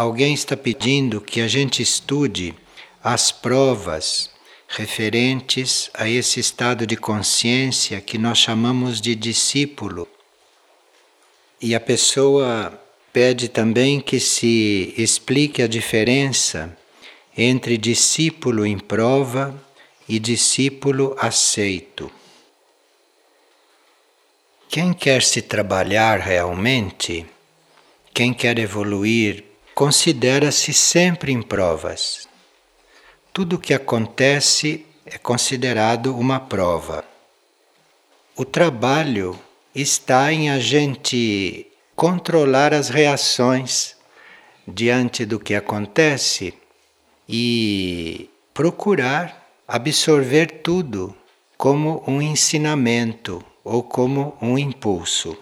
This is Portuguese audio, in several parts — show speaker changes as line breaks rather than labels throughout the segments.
alguém está pedindo que a gente estude as provas referentes a esse estado de consciência que nós chamamos de discípulo. E a pessoa pede também que se explique a diferença entre discípulo em prova e discípulo aceito. Quem quer se trabalhar realmente, quem quer evoluir, considera-se sempre em provas. Tudo o que acontece é considerado uma prova. O trabalho está em a gente controlar as reações diante do que acontece e procurar absorver tudo como um ensinamento ou como um impulso.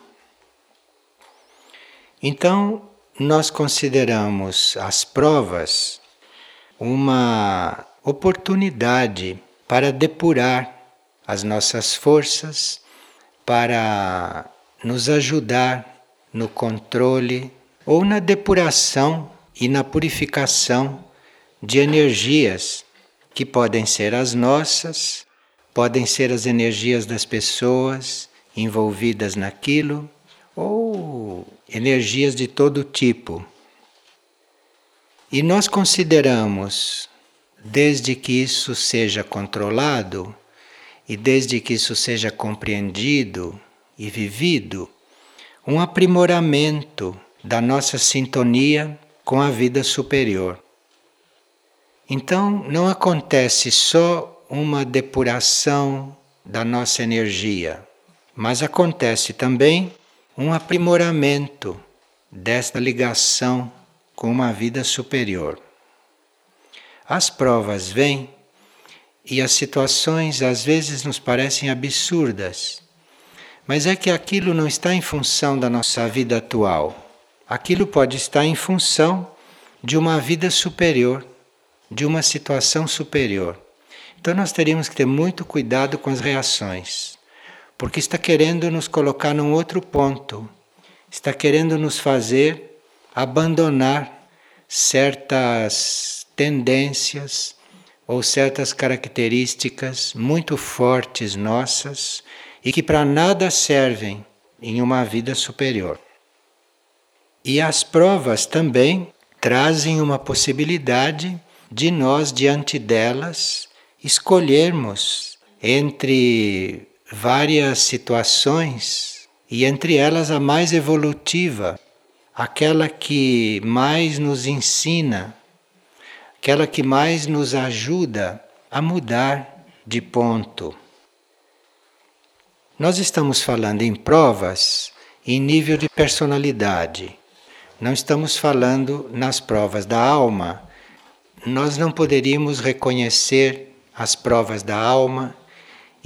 Então, nós consideramos as provas uma oportunidade para depurar as nossas forças, para nos ajudar no controle ou na depuração e na purificação de energias que podem ser as nossas podem ser as energias das pessoas envolvidas naquilo ou energias de todo tipo. E nós consideramos, desde que isso seja controlado e desde que isso seja compreendido e vivido, um aprimoramento da nossa sintonia com a vida superior. Então, não acontece só uma depuração da nossa energia, mas acontece também um aprimoramento desta ligação com uma vida superior. As provas vêm e as situações às vezes nos parecem absurdas, mas é que aquilo não está em função da nossa vida atual. Aquilo pode estar em função de uma vida superior, de uma situação superior. Então nós teríamos que ter muito cuidado com as reações, porque está querendo nos colocar num outro ponto, está querendo nos fazer abandonar certas tendências ou certas características muito fortes nossas e que para nada servem em uma vida superior. E as provas também trazem uma possibilidade de nós, diante delas, escolhermos entre várias situações e entre elas a mais evolutiva, aquela que mais nos ensina, aquela que mais nos ajuda a mudar de ponto. Nós estamos falando em provas em nível de personalidade. Não estamos falando nas provas da alma. Nós não poderíamos reconhecer as provas da alma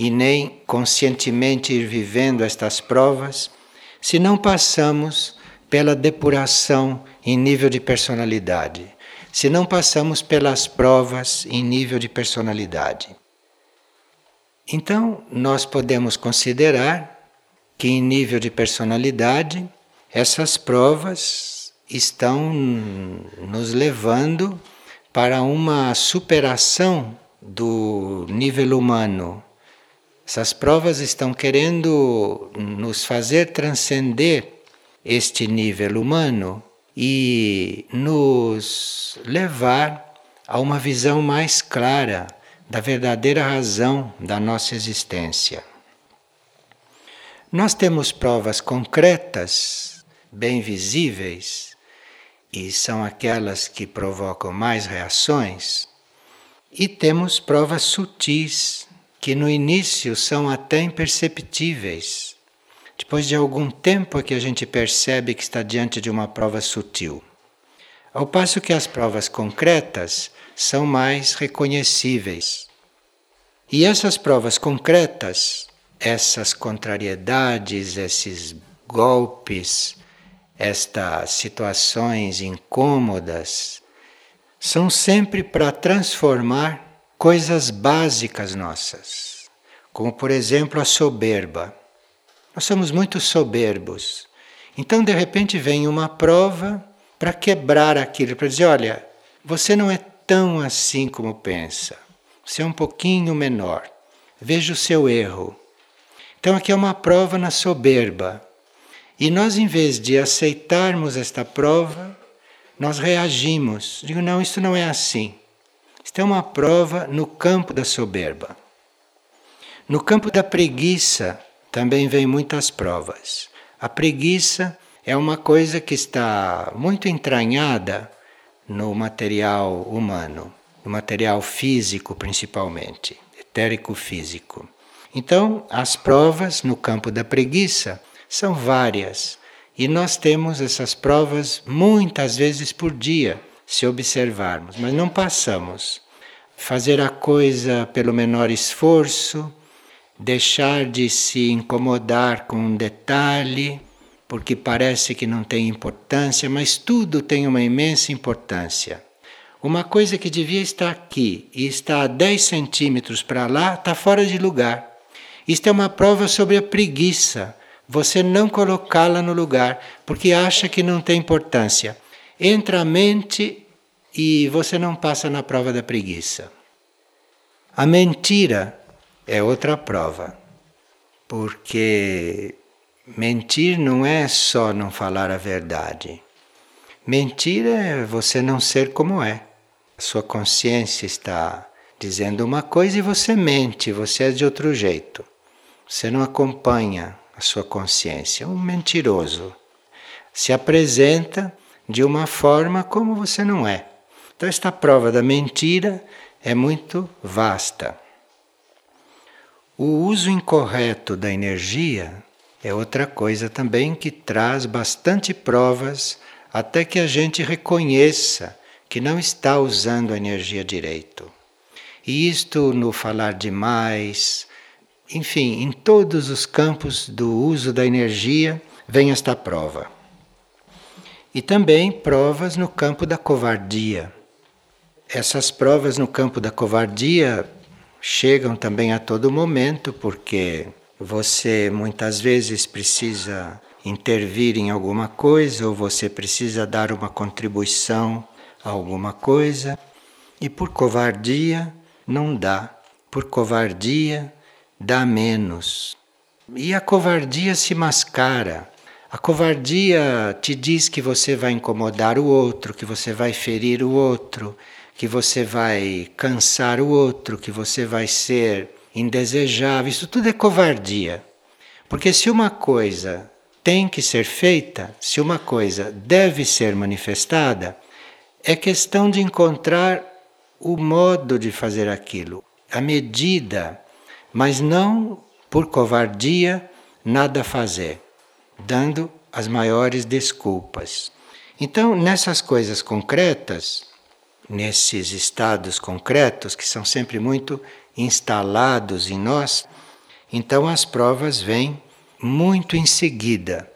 e nem conscientemente ir vivendo estas provas se não passamos pela depuração em nível de personalidade, se não passamos pelas provas em nível de personalidade. Então, nós podemos considerar que, em nível de personalidade, essas provas estão nos levando para uma superação do nível humano. Essas provas estão querendo nos fazer transcender este nível humano e nos levar a uma visão mais clara da verdadeira razão da nossa existência. Nós temos provas concretas, bem visíveis, e são aquelas que provocam mais reações e temos provas sutis, que no início são até imperceptíveis. Depois de algum tempo é que a gente percebe que está diante de uma prova sutil. Ao passo que as provas concretas são mais reconhecíveis. E essas provas concretas, essas contrariedades, esses golpes, estas situações incômodas, são sempre para transformar coisas básicas nossas, como por exemplo a soberba. Nós somos muito soberbos. Então, de repente, vem uma prova para quebrar aquilo, para dizer: olha, você não é tão assim como pensa, você é um pouquinho menor, veja o seu erro. Então, aqui é uma prova na soberba. E nós, em vez de aceitarmos esta prova, nós reagimos. Digo, não, isso não é assim. Isto é uma prova no campo da soberba. No campo da preguiça também vem muitas provas. A preguiça é uma coisa que está muito entranhada no material humano, no material físico principalmente, etérico físico. Então, as provas no campo da preguiça são várias e nós temos essas provas muitas vezes por dia, se observarmos, mas não passamos. Fazer a coisa pelo menor esforço, deixar de se incomodar com um detalhe, porque parece que não tem importância, mas tudo tem uma imensa importância. Uma coisa que devia estar aqui e está a 10 centímetros para lá está fora de lugar. Isto é uma prova sobre a preguiça você não colocá-la no lugar, porque acha que não tem importância. Entra a mente e você não passa na prova da preguiça. A mentira é outra prova, porque mentir não é só não falar a verdade. Mentir é você não ser como é. Sua consciência está dizendo uma coisa e você mente, você é de outro jeito. Você não acompanha a sua consciência. Um mentiroso se apresenta de uma forma como você não é. Então, esta prova da mentira é muito vasta. O uso incorreto da energia é outra coisa também que traz bastante provas até que a gente reconheça que não está usando a energia direito. E isto no falar demais, enfim, em todos os campos do uso da energia vem esta prova. E também provas no campo da covardia. Essas provas no campo da covardia chegam também a todo momento, porque você muitas vezes precisa intervir em alguma coisa ou você precisa dar uma contribuição a alguma coisa e por covardia não dá. Por covardia dá menos. E a covardia se mascara. A covardia te diz que você vai incomodar o outro, que você vai ferir o outro, que você vai cansar o outro, que você vai ser indesejável. Isso tudo é covardia. Porque se uma coisa tem que ser feita, se uma coisa deve ser manifestada, é questão de encontrar o modo de fazer aquilo, a medida mas não por covardia nada fazer, dando as maiores desculpas. Então, nessas coisas concretas, nesses estados concretos que são sempre muito instalados em nós, então as provas vêm muito em seguida.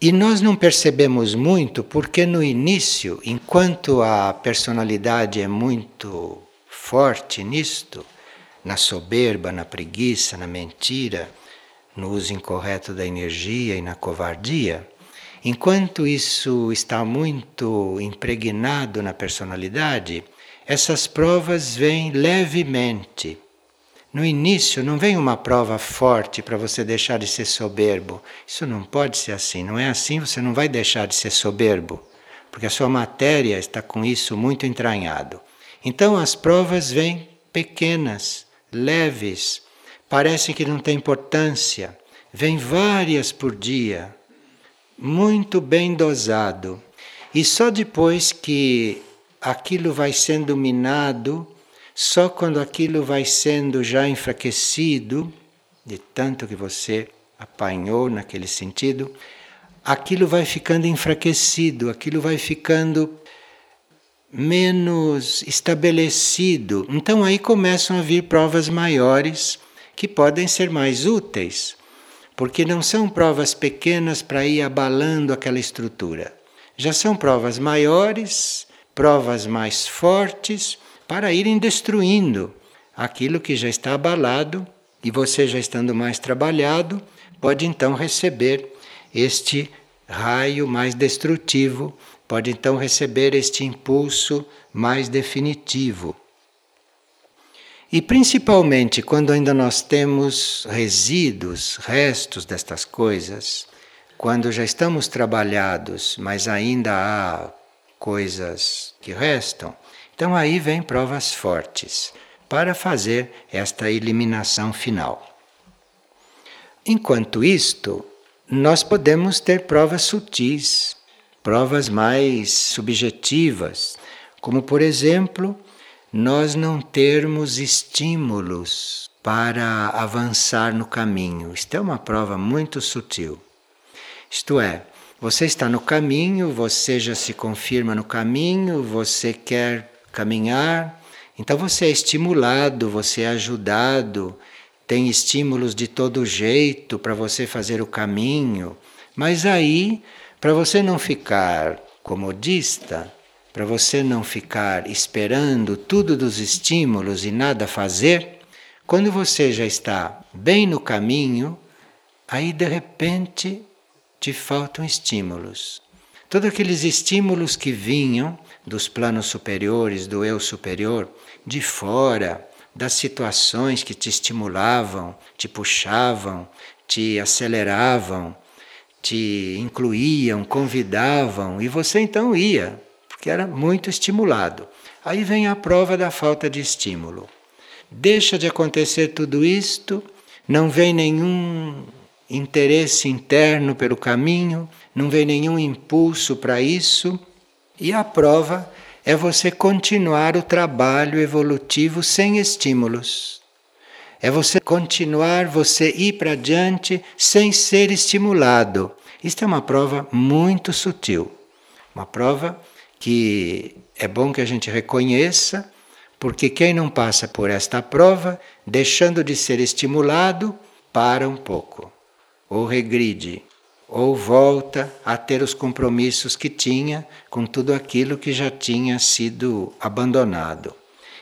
E nós não percebemos muito porque no início, enquanto a personalidade é muito forte nisto, na soberba, na preguiça, na mentira, no uso incorreto da energia e na covardia, enquanto isso está muito impregnado na personalidade, essas provas vêm levemente. No início não vem uma prova forte para você deixar de ser soberbo. Isso não pode ser assim. Não é assim, você não vai deixar de ser soberbo, porque a sua matéria está com isso muito entranhado. Então as provas vêm pequenas, leves, parecem que não têm importância, vêm várias por dia, muito bem dosado. E só depois que aquilo vai sendo minado, só quando aquilo vai sendo já enfraquecido, de tanto que você apanhou naquele sentido, aquilo vai ficando enfraquecido, aquilo vai ficando menos estabelecido. Então aí começam a vir provas maiores que podem ser mais úteis, porque não são provas pequenas para ir abalando aquela estrutura. Já são provas maiores, provas mais fortes para irem destruindo aquilo que já está abalado e você já estando mais trabalhado, pode então receber este raio mais destrutivo pode então receber este impulso mais definitivo. E principalmente quando ainda nós temos resíduos, restos destas coisas, quando já estamos trabalhados, mas ainda há coisas que restam, então aí vem provas fortes para fazer esta eliminação final. Enquanto isto, nós podemos ter provas sutis, provas mais subjetivas, como por exemplo, nós não termos estímulos para avançar no caminho. Isto é uma prova muito sutil. Isto é, você está no caminho, você já se confirma no caminho, você quer caminhar, então você é estimulado, você é ajudado, tem estímulos de todo jeito para você fazer o caminho, mas aí, para você não ficar comodista, para você não ficar esperando tudo dos estímulos e nada fazer, quando você já está bem no caminho, aí de repente te faltam estímulos. Todos aqueles estímulos que vinham dos planos superiores, do eu superior, de fora, das situações que te estimulavam, te puxavam, te aceleravam, te incluíam, convidavam, e você então ia, porque era muito estimulado. Aí vem a prova da falta de estímulo. Deixa de acontecer tudo isto, não vem nenhum interesse interno pelo caminho, não vem nenhum impulso para isso, e a prova é você continuar o trabalho evolutivo sem estímulos. É você continuar, você ir para diante sem ser estimulado. Isto é uma prova muito sutil. Uma prova que é bom que a gente reconheça, porque quem não passa por esta prova, deixando de ser estimulado, para um pouco, ou regride, ou volta a ter os compromissos que tinha com tudo aquilo que já tinha sido abandonado.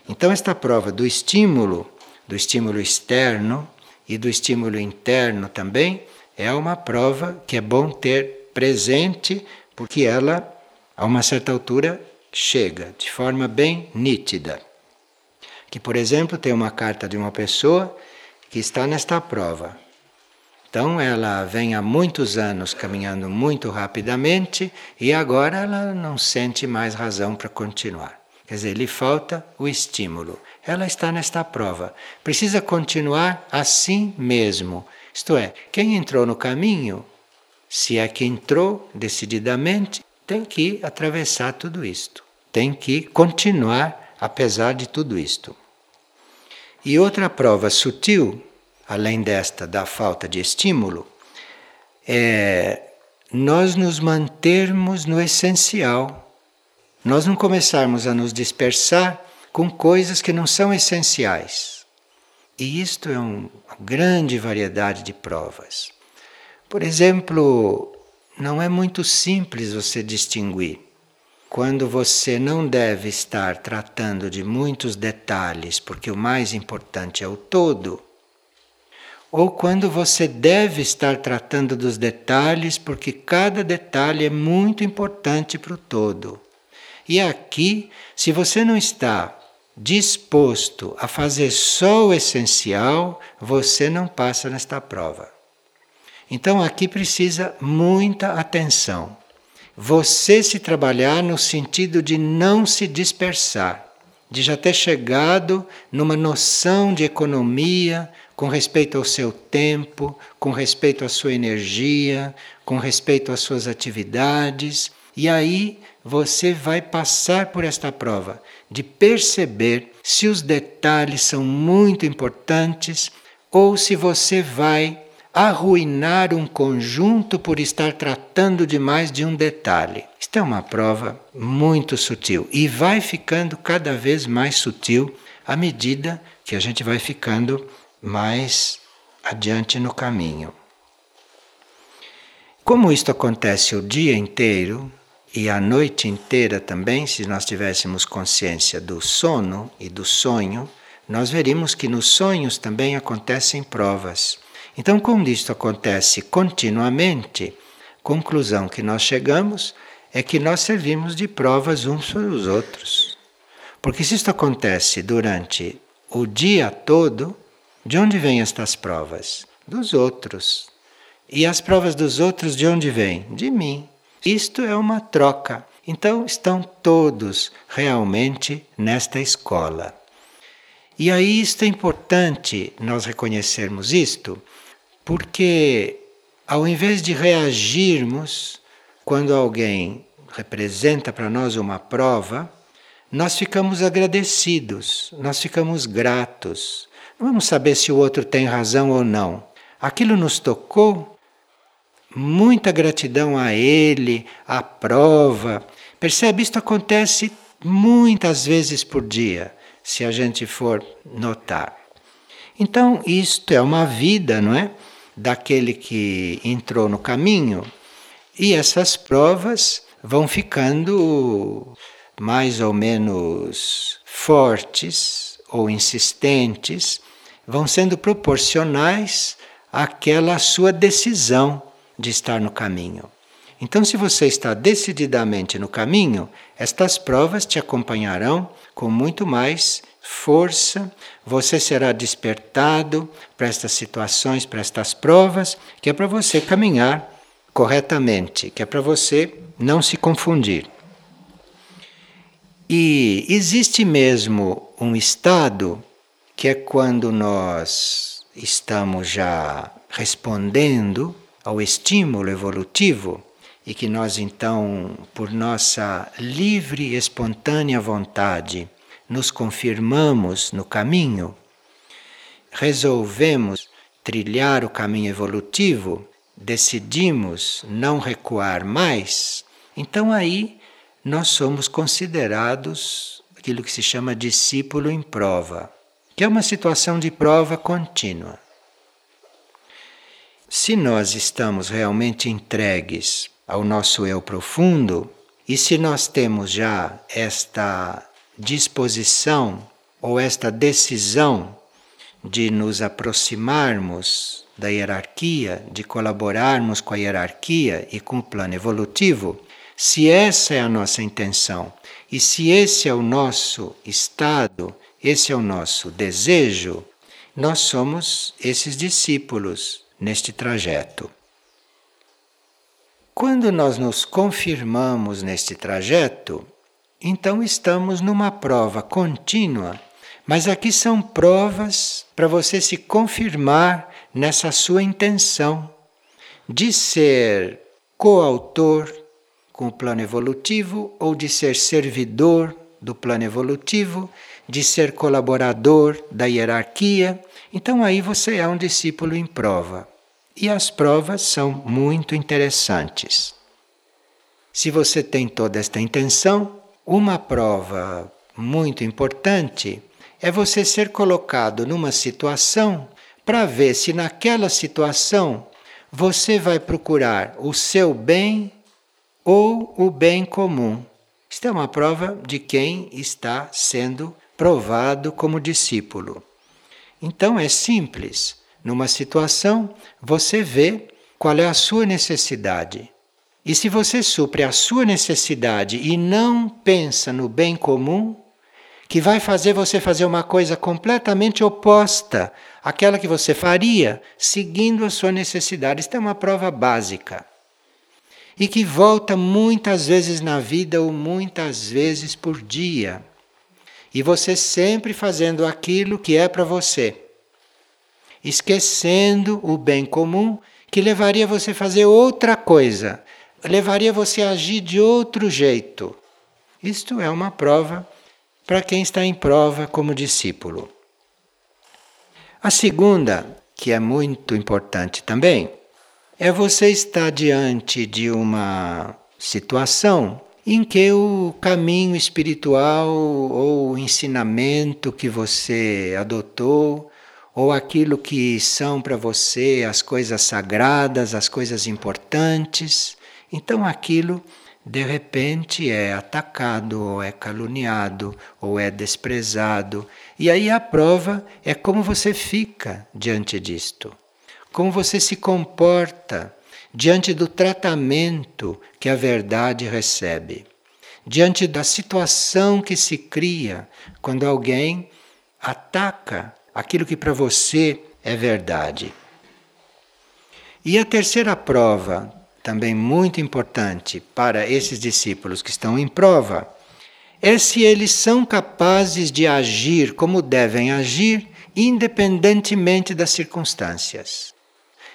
Então, esta prova do estímulo, do estímulo externo e do estímulo interno também, é uma prova que é bom ter presente, porque ela, a uma certa altura, chega de forma bem nítida. Que, por exemplo, tem uma carta de uma pessoa que está nesta prova. Então ela vem há muitos anos caminhando muito rapidamente e agora ela não sente mais razão para continuar. Quer dizer, lhe falta o estímulo. Ela está nesta prova. Precisa continuar assim mesmo. Isto é, quem entrou no caminho, se é que entrou decididamente, tem que atravessar tudo isto. Tem que continuar apesar de tudo isto. E outra prova sutil além desta da falta de estímulo, é nós nos mantermos no essencial. Nós não começarmos a nos dispersar com coisas que não são essenciais. E isto é um, uma grande variedade de provas. Por exemplo, não é muito simples você distinguir quando você não deve estar tratando de muitos detalhes, porque o mais importante é o todo ou quando você deve estar tratando dos detalhes, porque cada detalhe é muito importante para o todo. E aqui, se você não está disposto a fazer só o essencial, você não passa nesta prova. Então aqui precisa muita atenção. Você se trabalhar no sentido de não se dispersar, de já ter chegado numa noção de economia, com respeito ao seu tempo, com respeito à sua energia, com respeito às suas atividades. E aí você vai passar por esta prova de perceber se os detalhes são muito importantes ou se você vai arruinar um conjunto por estar tratando demais de um detalhe. Isto é uma prova muito sutil e vai ficando cada vez mais sutil à medida que a gente vai ficando mais adiante no caminho. Como isto acontece o dia inteiro e a noite inteira também, se nós tivéssemos consciência do sono e do sonho, nós veríamos que nos sonhos também acontecem provas. Então, como isto acontece continuamente, conclusão que nós chegamos é que nós servimos de provas uns para os outros. Porque se isto acontece durante o dia todo, de onde vêm estas provas? Dos outros. E as provas dos outros de onde vêm? De mim. Isto é uma troca. Então estão todos realmente nesta escola. E aí isto é importante nós reconhecermos isto, porque ao invés de reagirmos quando alguém representa para nós uma prova, nós ficamos agradecidos, nós ficamos gratos. Não vamos saber se o outro tem razão ou não. Aquilo nos tocou, muita gratidão a ele, à prova. Percebe? Isto acontece muitas vezes por dia, se a gente for notar. Então, isto é uma vida, não é? Daquele que entrou no caminho. E essas provas vão ficando mais ou menos fortes ou insistentes, vão sendo proporcionais àquela sua decisão de estar no caminho. Então, se você está decididamente no caminho, estas provas te acompanharão com muito mais força, você será despertado para estas situações, para estas provas, que é para você caminhar corretamente, que é para você não se confundir. E existe mesmo um estado que é quando nós estamos já respondendo ao estímulo evolutivo e que nós então, por nossa livre e espontânea vontade, nos confirmamos no caminho, resolvemos trilhar o caminho evolutivo, decidimos não recuar mais, então aí nós somos considerados aquilo que se chama discípulo em prova, que é uma situação de prova contínua. Se nós estamos realmente entregues ao nosso eu profundo, e se nós temos já esta disposição ou esta decisão de nos aproximarmos da hierarquia, de colaborarmos com a hierarquia e com o plano evolutivo, se essa é a nossa intenção e se esse é o nosso estado, esse é o nosso desejo, nós somos esses discípulos neste trajeto. Quando nós nos confirmamos neste trajeto, então estamos numa prova contínua, mas aqui são provas para você se confirmar nessa sua intenção de ser coautor com o plano evolutivo ou de ser servidor do plano evolutivo, de ser colaborador da hierarquia. Então aí você é um discípulo em prova. E as provas são muito interessantes. Se você tem toda esta intenção, uma prova muito importante é você ser colocado numa situação para ver se naquela situação você vai procurar o seu bem ou o bem comum. Isto é uma prova de quem está sendo provado como discípulo. Então é simples. Numa situação, você vê qual é a sua necessidade. E se você supre a sua necessidade e não pensa no bem comum, que vai fazer você fazer uma coisa completamente oposta àquela que você faria seguindo a sua necessidade. Isto é uma prova básica e que volta muitas vezes na vida ou muitas vezes por dia. E você sempre fazendo aquilo que é para você, esquecendo o bem comum que levaria você a fazer outra coisa, levaria você a agir de outro jeito. Isto é uma prova para quem está em prova como discípulo. A segunda, que é muito importante também, é você estar diante de uma situação em que o caminho espiritual ou o ensinamento que você adotou ou aquilo que são para você as coisas sagradas, as coisas importantes, então aquilo de repente é atacado, ou é caluniado, ou é desprezado. E aí a prova é como você fica diante disto como você se comporta diante do tratamento que a verdade recebe, diante da situação que se cria quando alguém ataca aquilo que para você é verdade. E a terceira prova, também muito importante para esses discípulos que estão em prova, é se eles são capazes de agir como devem agir, independentemente das circunstâncias.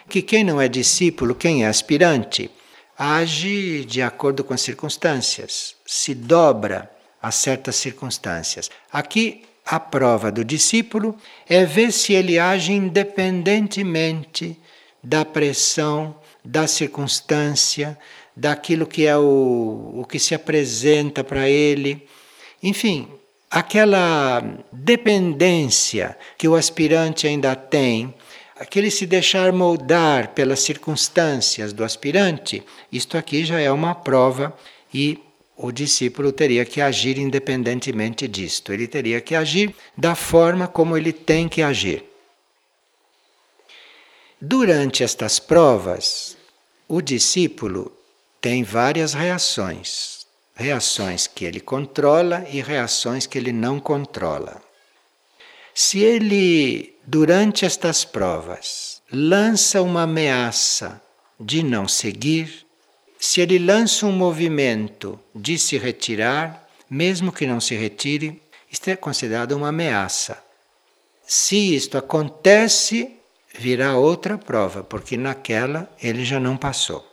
Que quem não é discípulo, quem é aspirante, age de acordo com as circunstâncias, se dobra a certas circunstâncias. Aqui a prova do discípulo é ver se ele age independentemente da pressão, da circunstância, daquilo que é o, o que se apresenta para ele. Enfim, aquela dependência que o aspirante ainda tem, aquele se deixar moldar pelas circunstâncias do aspirante, isto aqui já é uma prova e o discípulo teria que agir independentemente disto. Ele teria que agir da forma como ele tem que agir. Durante estas provas, o discípulo tem várias reações. Reações que ele controla e reações que ele não controla. Se ele, durante estas provas, lança uma ameaça de não seguir, se ele lança um movimento de se retirar, mesmo que não se retire, isto é considerado uma ameaça. Se isto acontece, virá outra prova, porque naquela ele já não passou.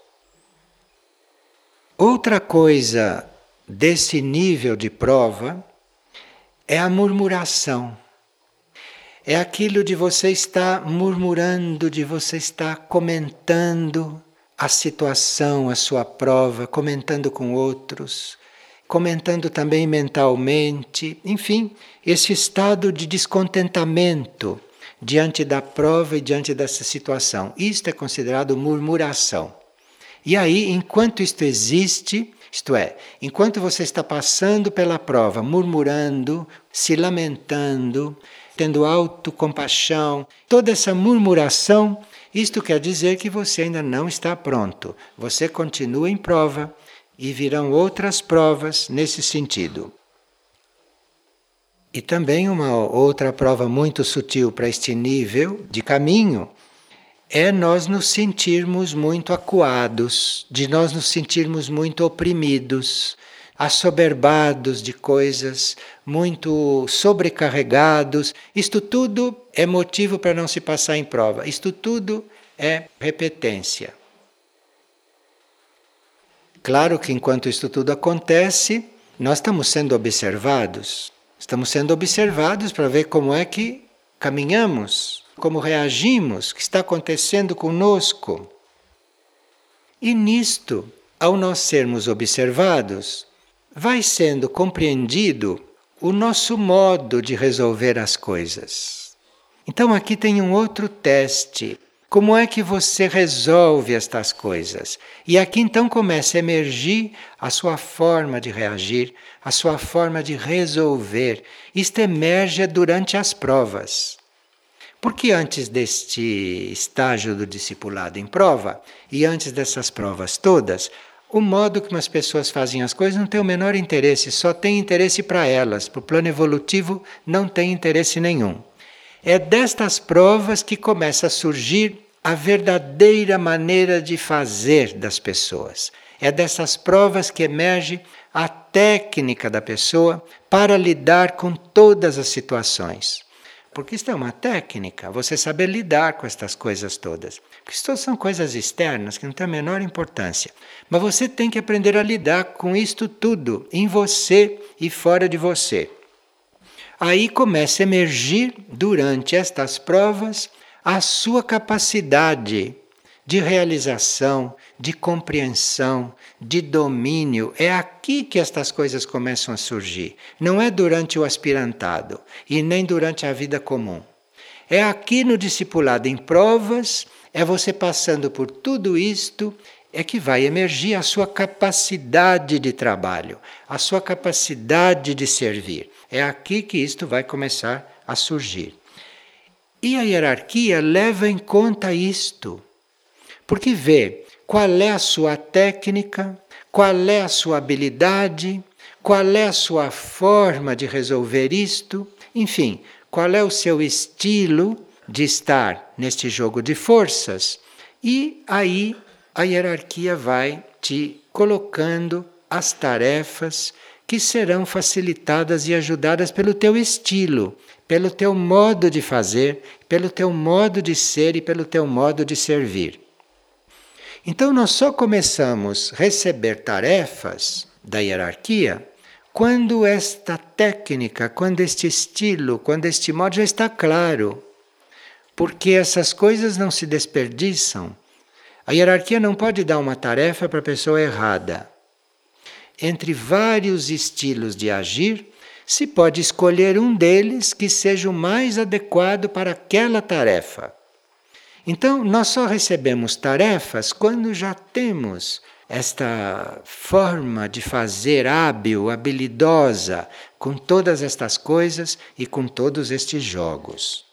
Outra coisa desse nível de prova é a murmuração. É aquilo de você estar murmurando, de você estar comentando a situação, a sua prova, comentando com outros, comentando também mentalmente, enfim, esse estado de descontentamento diante da prova e diante dessa situação. Isto é considerado murmuração. E aí, enquanto isto existe, isto é, enquanto você está passando pela prova, murmurando, se lamentando, tendo autocompaixão, toda essa murmuração, isto quer dizer que você ainda não está pronto. Você continua em prova e virão outras provas nesse sentido. E também uma outra prova muito sutil para este nível de caminho é nós nos sentirmos muito acuados, de nós nos sentirmos muito oprimidos, assoberbados de coisas, muito sobrecarregados. Isto tudo é motivo para não se passar em prova. Isto tudo é repetência. Claro que enquanto isto tudo acontece, nós estamos sendo observados. Estamos sendo observados para ver como é que caminhamos, como reagimos, o que está acontecendo conosco. E nisto, ao nós sermos observados, vai sendo compreendido o nosso modo de resolver as coisas. Então aqui tem um outro teste. Como é que você resolve estas coisas? E aqui então começa a emergir a sua forma de reagir, a sua forma de resolver. Isto emerge durante as provas. Porque antes deste estágio do discipulado em prova, e antes dessas provas todas, o modo como as pessoas fazem as coisas não tem o menor interesse, só tem interesse para elas. Para o plano evolutivo, não tem interesse nenhum. É destas provas que começa a surgir a verdadeira maneira de fazer das pessoas. É dessas provas que emerge a técnica da pessoa para lidar com todas as situações. Porque isso é uma técnica, você saber lidar com estas coisas todas. Porque isso são coisas externas que não têm a menor importância. Mas você tem que aprender a lidar com isto tudo, em você e fora de você. Aí começa a emergir, durante estas provas, a sua capacidade de realização, de compreensão, de domínio. É aqui que estas coisas começam a surgir. Não é durante o aspirantado e nem durante a vida comum. É aqui no discipulado em provas, é você passando por tudo isto, é que vai emergir a sua capacidade de trabalho, a sua capacidade de servir. É aqui que isto vai começar a surgir. E a hierarquia leva em conta isto, porque vê qual é a sua técnica, qual é a sua habilidade, qual é a sua forma de resolver isto, enfim, qual é o seu estilo de estar neste jogo de forças. E aí a hierarquia vai te colocando as tarefas que serão facilitadas e ajudadas pelo teu estilo, pelo teu modo de fazer, pelo teu modo de ser e pelo teu modo de servir. Então nós só começamos a receber tarefas da hierarquia quando esta técnica, quando este estilo, quando este modo já está claro. Porque essas coisas não se desperdiçam. A hierarquia não pode dar uma tarefa para a pessoa errada. Entre vários estilos de agir, se pode escolher um deles que seja o mais adequado para aquela tarefa. Então, nós só recebemos tarefas quando já temos esta forma de fazer hábil, habilidosa, com todas estas coisas e com todos estes jogos.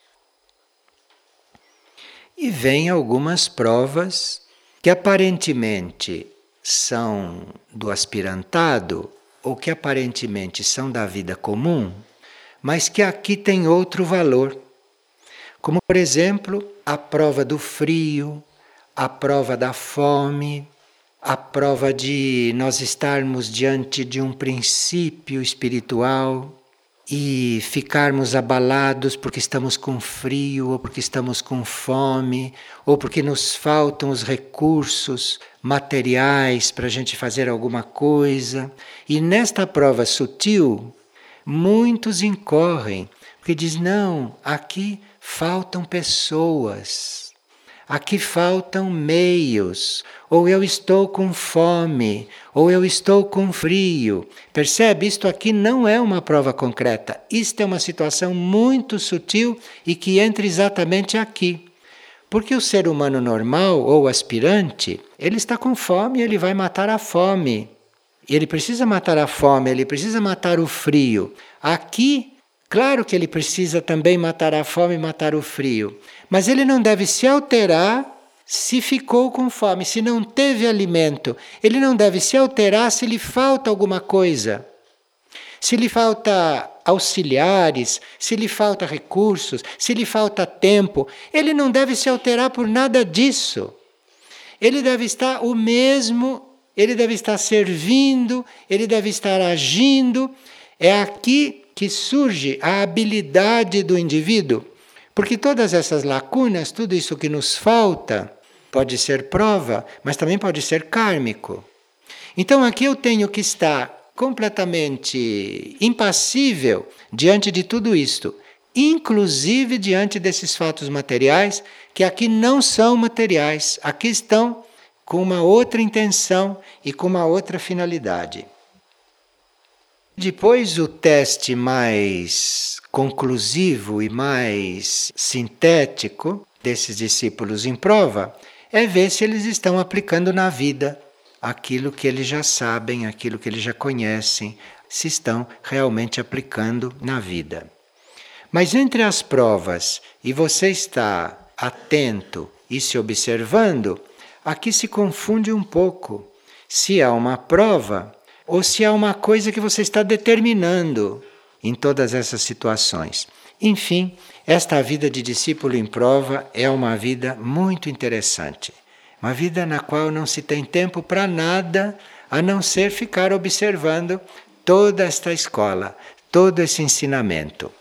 E vem algumas provas que aparentemente são do aspirantado ou que aparentemente são da vida comum, mas que aqui tem outro valor. Como, por exemplo, a prova do frio, a prova da fome, a prova de nós estarmos diante de um princípio espiritual e ficarmos abalados porque estamos com frio, ou porque estamos com fome, ou porque nos faltam os recursos materiais para a gente fazer alguma coisa. E nesta prova sutil, muitos incorrem, porque diz: não, aqui faltam pessoas. Aqui faltam meios, ou eu estou com fome, ou eu estou com frio. Percebe? Isto aqui não é uma prova concreta. Isto é uma situação muito sutil e que entra exatamente aqui. Porque o ser humano normal ou aspirante, ele está com fome, ele vai matar a fome. Ele precisa matar a fome, ele precisa matar o frio. Aqui, claro que ele precisa também matar a fome e matar o frio. Mas ele não deve se alterar se ficou com fome, se não teve alimento. Ele não deve se alterar se lhe falta alguma coisa. Se lhe falta auxiliares, se lhe falta recursos, se lhe falta tempo, ele não deve se alterar por nada disso. Ele deve estar o mesmo, ele deve estar servindo, ele deve estar agindo. É aqui que surge a habilidade do indivíduo porque todas essas lacunas, tudo isso que nos falta, pode ser prova, mas também pode ser kármico. Então aqui eu tenho que estar completamente impassível diante de tudo isto, inclusive diante desses fatos materiais que aqui não são materiais, aqui estão com uma outra intenção e com uma outra finalidade. Depois, o teste mais conclusivo e mais sintético desses discípulos em prova é ver se eles estão aplicando na vida aquilo que eles já sabem, aquilo que eles já conhecem, se estão realmente aplicando na vida. Mas entre as provas e você está atento e se observando, aqui se confunde um pouco. Se há uma prova, ou se há uma coisa que você está determinando em todas essas situações. Enfim, esta vida de discípulo em prova é uma vida muito interessante. Uma vida na qual não se tem tempo para nada a não ser ficar observando toda esta escola, todo esse ensinamento.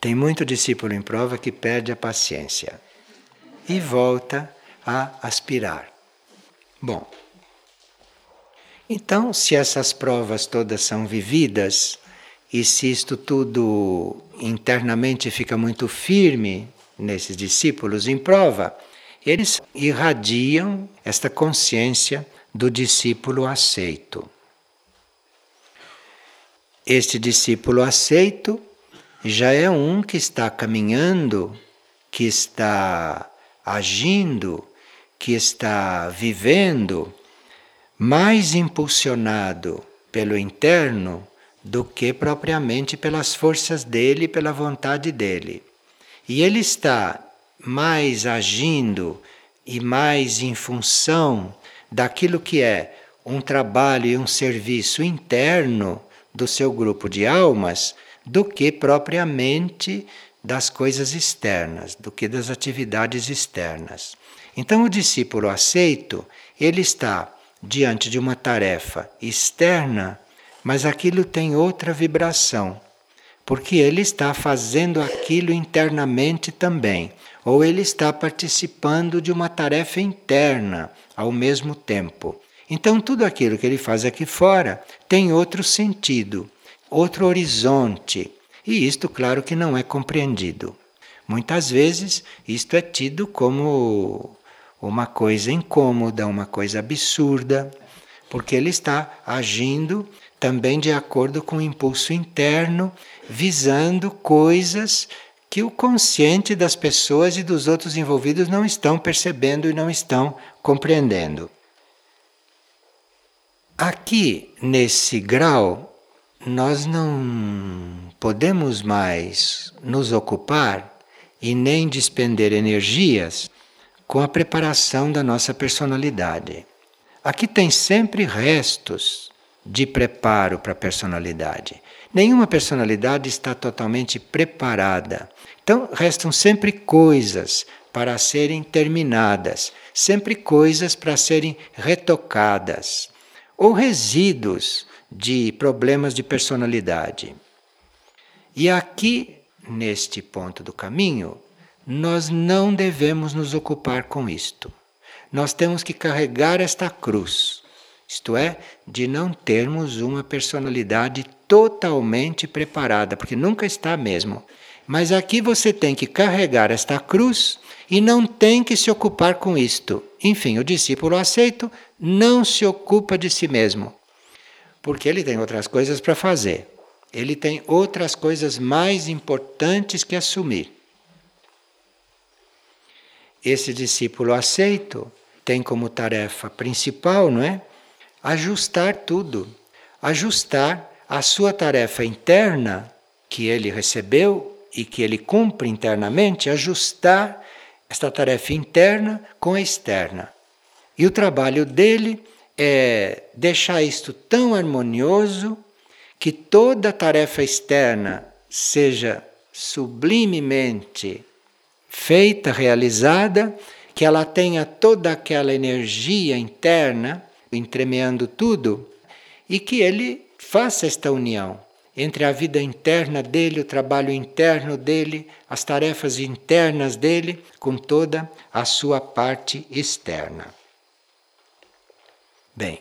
Tem muito discípulo em prova que perde a paciência e volta a aspirar. Bom, então, se essas provas todas são vividas e se isto tudo internamente fica muito firme nesses discípulos em prova, eles irradiam esta consciência do discípulo aceito. Este discípulo aceito já é um que está caminhando, que está agindo, que está vivendo mais impulsionado pelo interno do que propriamente pelas forças dele, pela vontade dele. E ele está mais agindo e mais em função daquilo que é um trabalho e um serviço interno do seu grupo de almas do que propriamente das coisas externas, do que das atividades externas. Então o discípulo aceito, ele está diante de uma tarefa externa, mas aquilo tem outra vibração, porque ele está fazendo aquilo internamente também, ou ele está participando de uma tarefa interna ao mesmo tempo. Então, tudo aquilo que ele faz aqui fora tem outro sentido, outro horizonte, e isto, claro, que não é compreendido. Muitas vezes, isto é tido como uma coisa incômoda, uma coisa absurda, porque ele está agindo também de acordo com o impulso interno, visando coisas que o consciente das pessoas e dos outros envolvidos não estão percebendo e não estão compreendendo. Aqui, nesse grau, nós não podemos mais nos ocupar e nem despender energias com a preparação da nossa personalidade. Aqui tem sempre restos de preparo para a personalidade. Nenhuma personalidade está totalmente preparada. Então, restam sempre coisas para serem terminadas, sempre coisas para serem retocadas, ou resíduos de problemas de personalidade. E aqui, neste ponto do caminho, nós não devemos nos ocupar com isto. Nós temos que carregar esta cruz, isto é, de não termos uma personalidade totalmente preparada, porque nunca está mesmo. Mas aqui você tem que carregar esta cruz e não tem que se ocupar com isto. Enfim, o discípulo aceito não se ocupa de si mesmo, porque ele tem outras coisas para fazer. Ele tem outras coisas mais importantes que assumir. Esse discípulo aceito tem como tarefa principal, não é? Ajustar tudo, ajustar a sua tarefa interna que ele recebeu e que ele cumpre internamente, ajustar esta tarefa interna com a externa. E o trabalho dele é deixar isto tão harmonioso que toda tarefa externa seja sublimemente feita, realizada, que ela tenha toda aquela energia interna entremeando tudo e que ele faça esta união entre a vida interna dele, o trabalho interno dele, as tarefas internas dele, com toda a sua parte externa. Bem,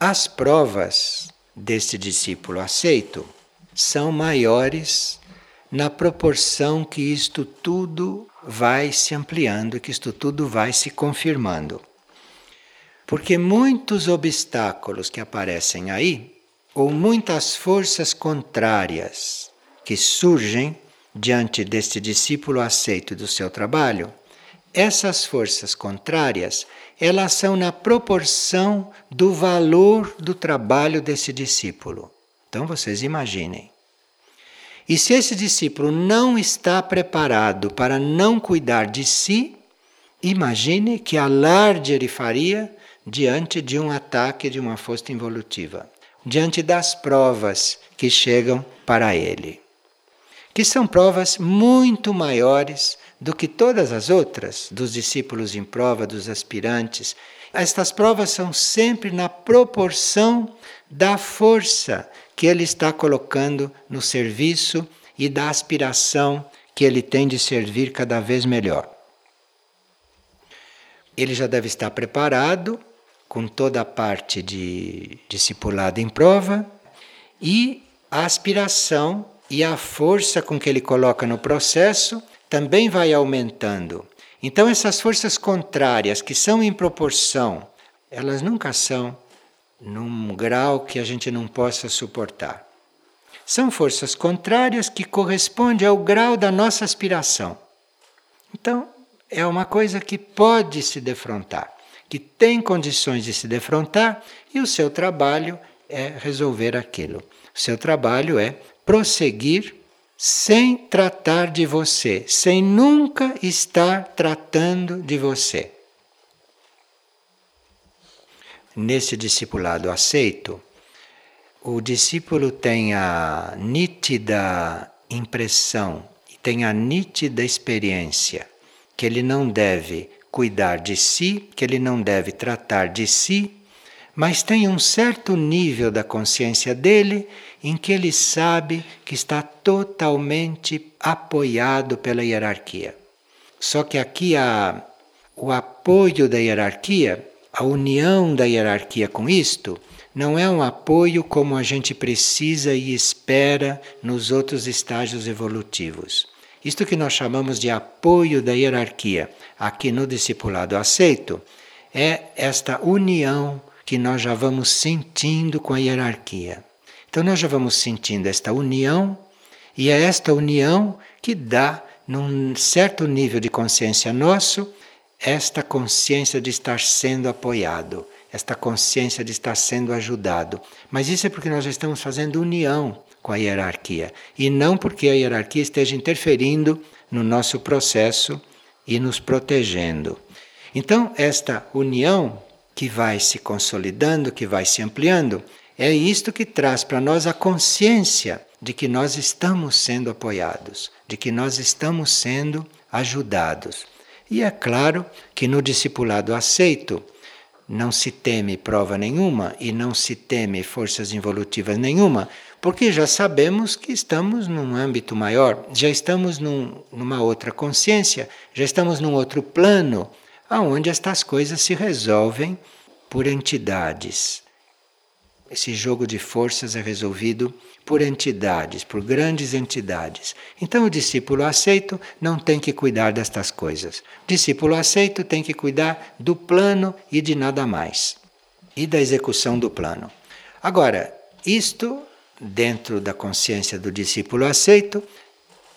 as provas deste discípulo aceito são maiores na proporção que isto tudo vai se ampliando, que isto tudo vai se confirmando. Porque muitos obstáculos que aparecem aí ou muitas forças contrárias que surgem diante deste discípulo aceito do seu trabalho, essas forças contrárias, elas são na proporção do valor do trabalho desse discípulo. Então vocês imaginem. E se esse discípulo não está preparado para não cuidar de si, imagine que alarde ele faria diante de um ataque de uma força involutiva diante das provas que chegam para ele, que são provas muito maiores do que todas as outras dos discípulos em prova, dos aspirantes. Estas provas são sempre na proporção da força que ele está colocando no serviço e da aspiração que ele tem de servir cada vez melhor. Ele já deve estar preparado com toda a parte de discipulado em prova e a aspiração e a força com que ele coloca no processo também vai aumentando. Então, essas forças contrárias, que são em proporção, elas nunca são num grau que a gente não possa suportar. São forças contrárias que correspondem ao grau da nossa aspiração. Então, é uma coisa que pode se defrontar que tem condições de se defrontar e o seu trabalho é resolver aquilo. O seu trabalho é prosseguir sem tratar de você, sem nunca estar tratando de você. Nesse discipulado aceito, o discípulo tem a nítida impressão e tem a nítida experiência que ele não deve cuidar de si, que ele não deve tratar de si mas tem um certo nível da consciência dele em que ele sabe que está totalmente apoiado pela hierarquia. Só que aqui há o apoio da hierarquia, a união da hierarquia com isto, não é um apoio como a gente precisa e espera nos outros estágios evolutivos. Isto que nós chamamos de apoio da hierarquia, aqui no discipulado aceito, é esta união que nós já vamos sentindo com a hierarquia. Então nós já vamos sentindo esta união e é esta união que dá num certo nível de consciência nosso esta consciência de estar sendo apoiado, esta consciência de estar sendo ajudado. Mas isso é porque nós estamos fazendo união com a hierarquia e não porque a hierarquia esteja interferindo no nosso processo e nos protegendo. Então, esta união que vai se consolidando, que vai se ampliando, é isto que traz para nós a consciência de que nós estamos sendo apoiados, de que nós estamos sendo ajudados. E é claro que no discipulado aceito não se teme prova nenhuma e não se teme forças involutivas nenhuma, porque já sabemos que estamos num âmbito maior, já estamos num, numa outra consciência, já estamos num outro plano, aonde estas coisas se resolvem por entidades. Esse jogo de forças é resolvido por entidades, por grandes entidades. Então o discípulo aceito não tem que cuidar destas coisas. O discípulo aceito tem que cuidar do plano e de nada mais. E da execução do plano. Agora, isto, dentro da consciência do discípulo aceito,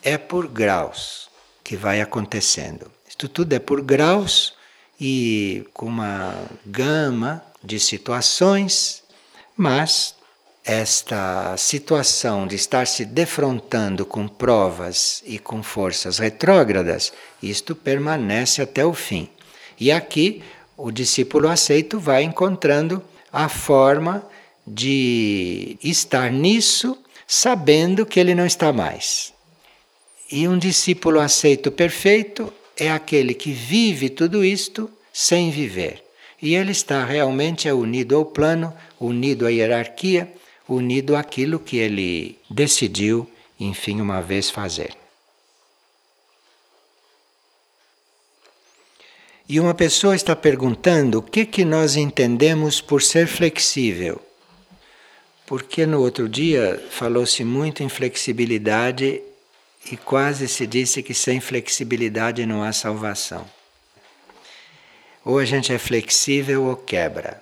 é por graus que vai acontecendo. Isto tudo é por graus e com uma gama de situações, mas esta situação de estar se defrontando com provas e com forças retrógradas, isto permanece até o fim. E aqui o discípulo aceito vai encontrando a forma de estar nisso, sabendo que ele não está mais. E um discípulo aceito perfeito é aquele que vive tudo isto sem viver. E ele está realmente unido ao plano, unido à hierarquia, unido àquilo que ele decidiu, enfim, uma vez fazer. E uma pessoa está perguntando o que, que nós entendemos por ser flexível. Porque no outro dia falou-se muito em flexibilidade e quase se disse que sem flexibilidade não há salvação. Ou a gente é flexível ou quebra.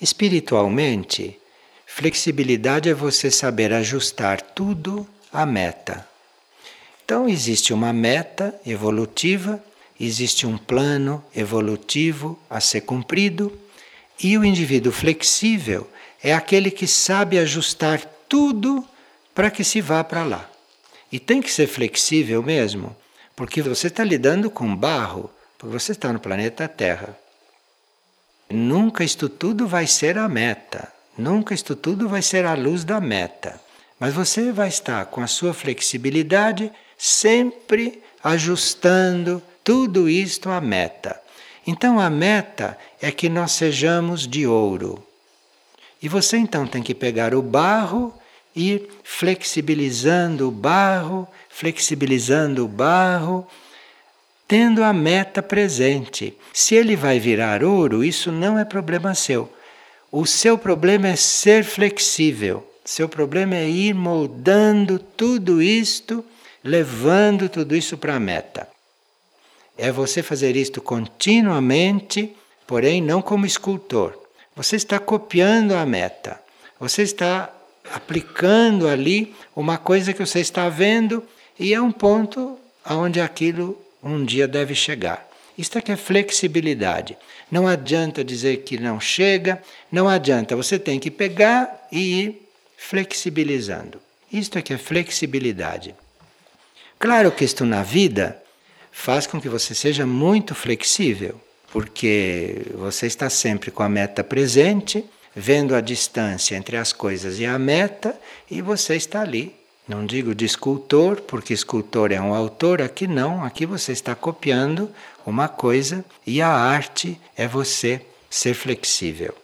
Espiritualmente, flexibilidade é você saber ajustar tudo à meta. Então, existe uma meta evolutiva, existe um plano evolutivo a ser cumprido, e o indivíduo flexível é aquele que sabe ajustar tudo para que se vá para lá. E tem que ser flexível mesmo, porque você está lidando com barro, porque você está no planeta Terra. Nunca isto tudo vai ser a meta, nunca isto tudo vai ser a luz da meta. Mas você vai estar com a sua flexibilidade sempre ajustando tudo isto à meta. Então a meta é que nós sejamos de ouro. E você então tem que pegar o barro ir flexibilizando o barro, flexibilizando o barro tendo a meta presente. Se ele vai virar ouro, isso não é problema seu. O seu problema é ser flexível. Seu problema é ir moldando tudo isto, levando tudo isso para a meta. É você fazer isto continuamente, porém não como escultor. Você está copiando a meta. Você está aplicando ali uma coisa que você está vendo e é um ponto onde aquilo um dia deve chegar. Isto é que é flexibilidade. Não adianta dizer que não chega, não adianta, você tem que pegar e ir flexibilizando. Isto é que é flexibilidade. Claro que isto na vida faz com que você seja muito flexível, porque você está sempre com a meta presente, vendo a distância entre as coisas e a meta, e você está ali. Não digo de escultor, porque escultor é um autor, aqui não, aqui você está copiando uma coisa e a arte é você ser flexível.